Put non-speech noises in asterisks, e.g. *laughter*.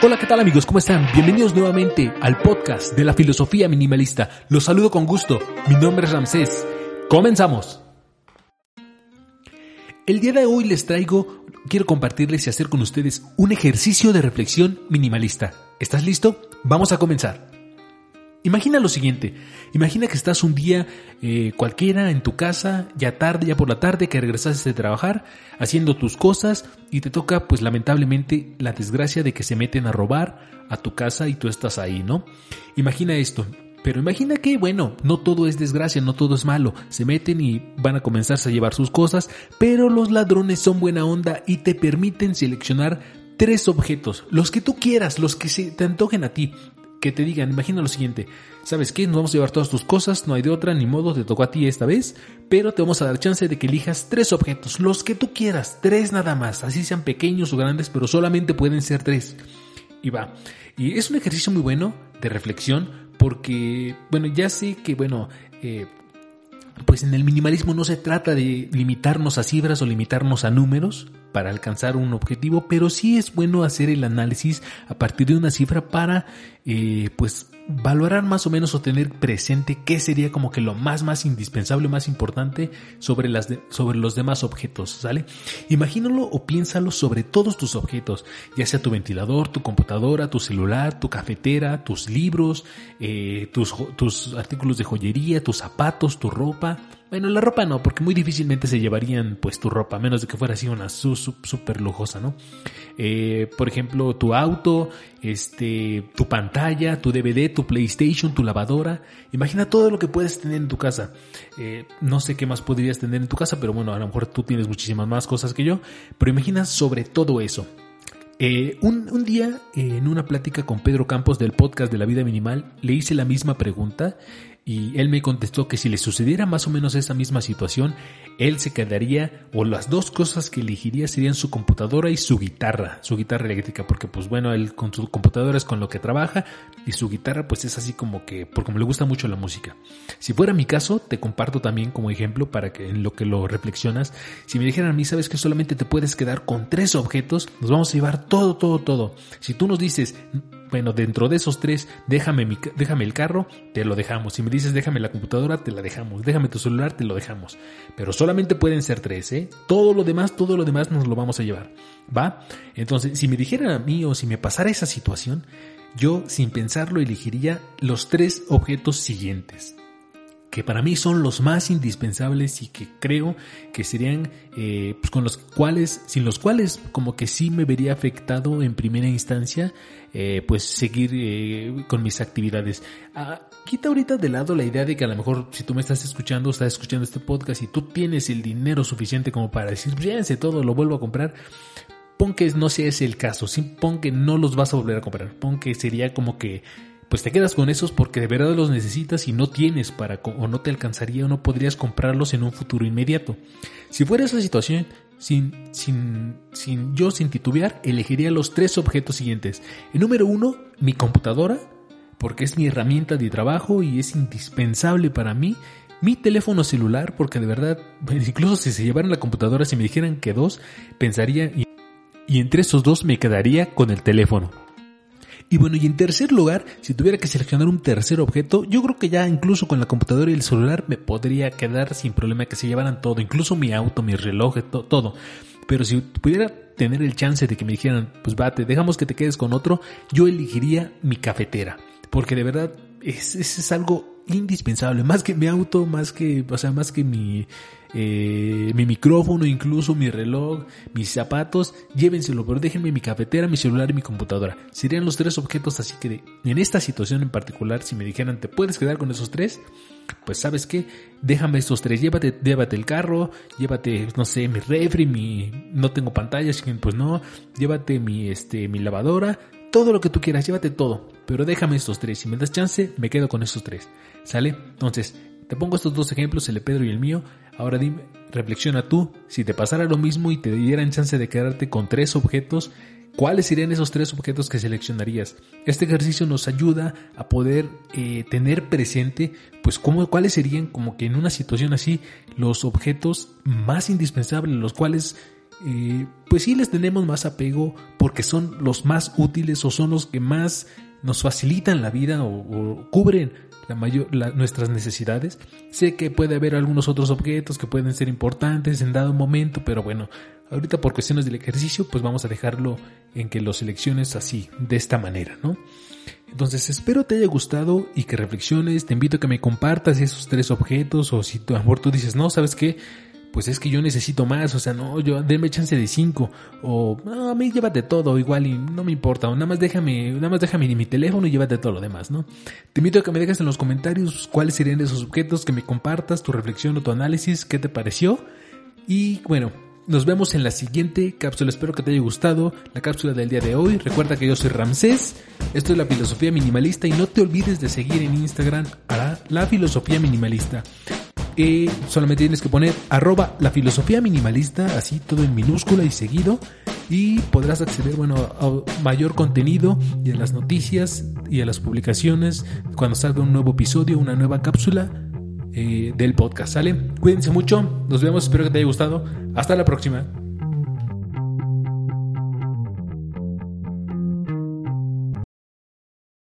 Hola, ¿qué tal amigos? ¿Cómo están? Bienvenidos nuevamente al podcast de la filosofía minimalista. Los saludo con gusto. Mi nombre es Ramsés. Comenzamos. El día de hoy les traigo, quiero compartirles y hacer con ustedes un ejercicio de reflexión minimalista. ¿Estás listo? Vamos a comenzar. Imagina lo siguiente, imagina que estás un día eh, cualquiera en tu casa, ya tarde, ya por la tarde, que regresaste de trabajar, haciendo tus cosas y te toca pues lamentablemente la desgracia de que se meten a robar a tu casa y tú estás ahí, ¿no? Imagina esto, pero imagina que, bueno, no todo es desgracia, no todo es malo. Se meten y van a comenzarse a llevar sus cosas, pero los ladrones son buena onda y te permiten seleccionar tres objetos, los que tú quieras, los que se te antojen a ti que te digan, imagina lo siguiente, ¿sabes qué? Nos vamos a llevar todas tus cosas, no hay de otra, ni modo, te tocó a ti esta vez, pero te vamos a dar chance de que elijas tres objetos, los que tú quieras, tres nada más, así sean pequeños o grandes, pero solamente pueden ser tres. Y va. Y es un ejercicio muy bueno de reflexión, porque, bueno, ya sé que, bueno, eh, pues en el minimalismo no se trata de limitarnos a cifras o limitarnos a números para alcanzar un objetivo, pero sí es bueno hacer el análisis a partir de una cifra para eh, pues valorar más o menos o tener presente qué sería como que lo más más indispensable, más importante sobre, las sobre los demás objetos, ¿sale? Imagínalo o piénsalo sobre todos tus objetos, ya sea tu ventilador, tu computadora, tu celular, tu cafetera, tus libros, eh, tus, tus artículos de joyería, tus zapatos, tu ropa, bueno, la ropa no, porque muy difícilmente se llevarían pues tu ropa, a menos de que fuera así una súper lujosa, ¿no? Eh, por ejemplo, tu auto, este, tu pantalla, tu DVD, tu PlayStation, tu lavadora. Imagina todo lo que puedes tener en tu casa. Eh, no sé qué más podrías tener en tu casa, pero bueno, a lo mejor tú tienes muchísimas más cosas que yo. Pero imagina sobre todo eso. Eh, un, día, en una plática con Pedro Campos del podcast de la vida minimal, le hice la misma pregunta y él me contestó que si le sucediera más o menos esa misma situación, él se quedaría, o las dos cosas que elegiría serían su computadora y su guitarra, su guitarra eléctrica, porque pues bueno, él con su computadora es con lo que trabaja y su guitarra pues es así como que, porque como le gusta mucho la música. Si fuera mi caso, te comparto también como ejemplo para que en lo que lo reflexionas, si me dijeran a mí, sabes que solamente te puedes quedar con tres objetos, nos vamos a llevar todo, todo, todo. Si tú nos dices, bueno, dentro de esos tres, déjame, déjame el carro, te lo dejamos. Si me dices déjame la computadora, te la dejamos. Déjame tu celular, te lo dejamos. Pero solamente pueden ser tres, ¿eh? Todo lo demás, todo lo demás nos lo vamos a llevar. ¿Va? Entonces, si me dijeran a mí o si me pasara esa situación, yo sin pensarlo elegiría los tres objetos siguientes que para mí son los más indispensables y que creo que serían eh, pues con los cuales, sin los cuales como que sí me vería afectado en primera instancia, eh, pues seguir eh, con mis actividades. Ah, quita ahorita de lado la idea de que a lo mejor si tú me estás escuchando, estás escuchando este podcast y tú tienes el dinero suficiente como para decir, llévense todo, lo vuelvo a comprar. Pon que no sea ese el caso, pon que no los vas a volver a comprar, pon que sería como que pues te quedas con esos porque de verdad los necesitas y no tienes para o no te alcanzaría o no podrías comprarlos en un futuro inmediato. Si fuera esa situación, sin, sin, sin yo sin titubear, elegiría los tres objetos siguientes. El número uno, mi computadora, porque es mi herramienta de trabajo y es indispensable para mí. Mi teléfono celular, porque de verdad, *laughs* incluso si se llevaran la computadora, si me dijeran que dos, pensaría, y, y entre esos dos me quedaría con el teléfono. Y bueno, y en tercer lugar, si tuviera que seleccionar un tercer objeto, yo creo que ya incluso con la computadora y el celular me podría quedar sin problema que se llevaran todo, incluso mi auto, mi reloj, todo. Pero si pudiera tener el chance de que me dijeran, pues vate, dejamos que te quedes con otro, yo elegiría mi cafetera. Porque de verdad es, es algo indispensable, más que mi auto, más que, o sea, más que mi, eh, mi micrófono, incluso mi reloj, mis zapatos, llévenselo, pero déjenme mi cafetera, mi celular y mi computadora. Serían los tres objetos, así que en esta situación en particular, si me dijeran, ¿te puedes quedar con esos tres? Pues sabes qué, déjame estos tres, llévate, llévate el carro, llévate, no sé, mi refri, mi, no tengo pantalla, pues no, llévate mi, este, mi lavadora, todo lo que tú quieras, llévate todo, pero déjame estos tres, si me das chance, me quedo con estos tres, ¿sale? Entonces, te pongo estos dos ejemplos, el de Pedro y el mío, ahora dime, reflexiona tú, si te pasara lo mismo y te dieran chance de quedarte con tres objetos, ¿cuáles serían esos tres objetos que seleccionarías? Este ejercicio nos ayuda a poder eh, tener presente, pues, cómo, cuáles serían como que en una situación así los objetos más indispensables, los cuales eh, pues sí les tenemos más apego porque son los más útiles o son los que más nos facilitan la vida o, cubren la mayor, nuestras necesidades. Sé que puede haber algunos otros objetos que pueden ser importantes en dado momento, pero bueno, ahorita por cuestiones del ejercicio, pues vamos a dejarlo en que lo selecciones así, de esta manera, ¿no? Entonces espero te haya gustado y que reflexiones, te invito a que me compartas esos tres objetos o si tu amor tú dices, no, ¿sabes qué? Pues es que yo necesito más, o sea, no, yo denme chance de cinco, o a mí llévate todo, igual y no me importa, o nada más déjame, nada más déjame mi teléfono y llévate todo lo demás, ¿no? Te invito a que me dejes en los comentarios cuáles serían esos objetos, que me compartas tu reflexión o tu análisis, qué te pareció, y bueno, nos vemos en la siguiente cápsula. Espero que te haya gustado la cápsula del día de hoy. Recuerda que yo soy Ramsés. Esto es la filosofía minimalista y no te olvides de seguir en Instagram a la filosofía minimalista. Solamente tienes que poner arroba la filosofía minimalista, así todo en minúscula y seguido, y podrás acceder bueno, a mayor contenido y a las noticias y a las publicaciones cuando salga un nuevo episodio, una nueva cápsula eh, del podcast. ¿Sale? Cuídense mucho, nos vemos, espero que te haya gustado. Hasta la próxima.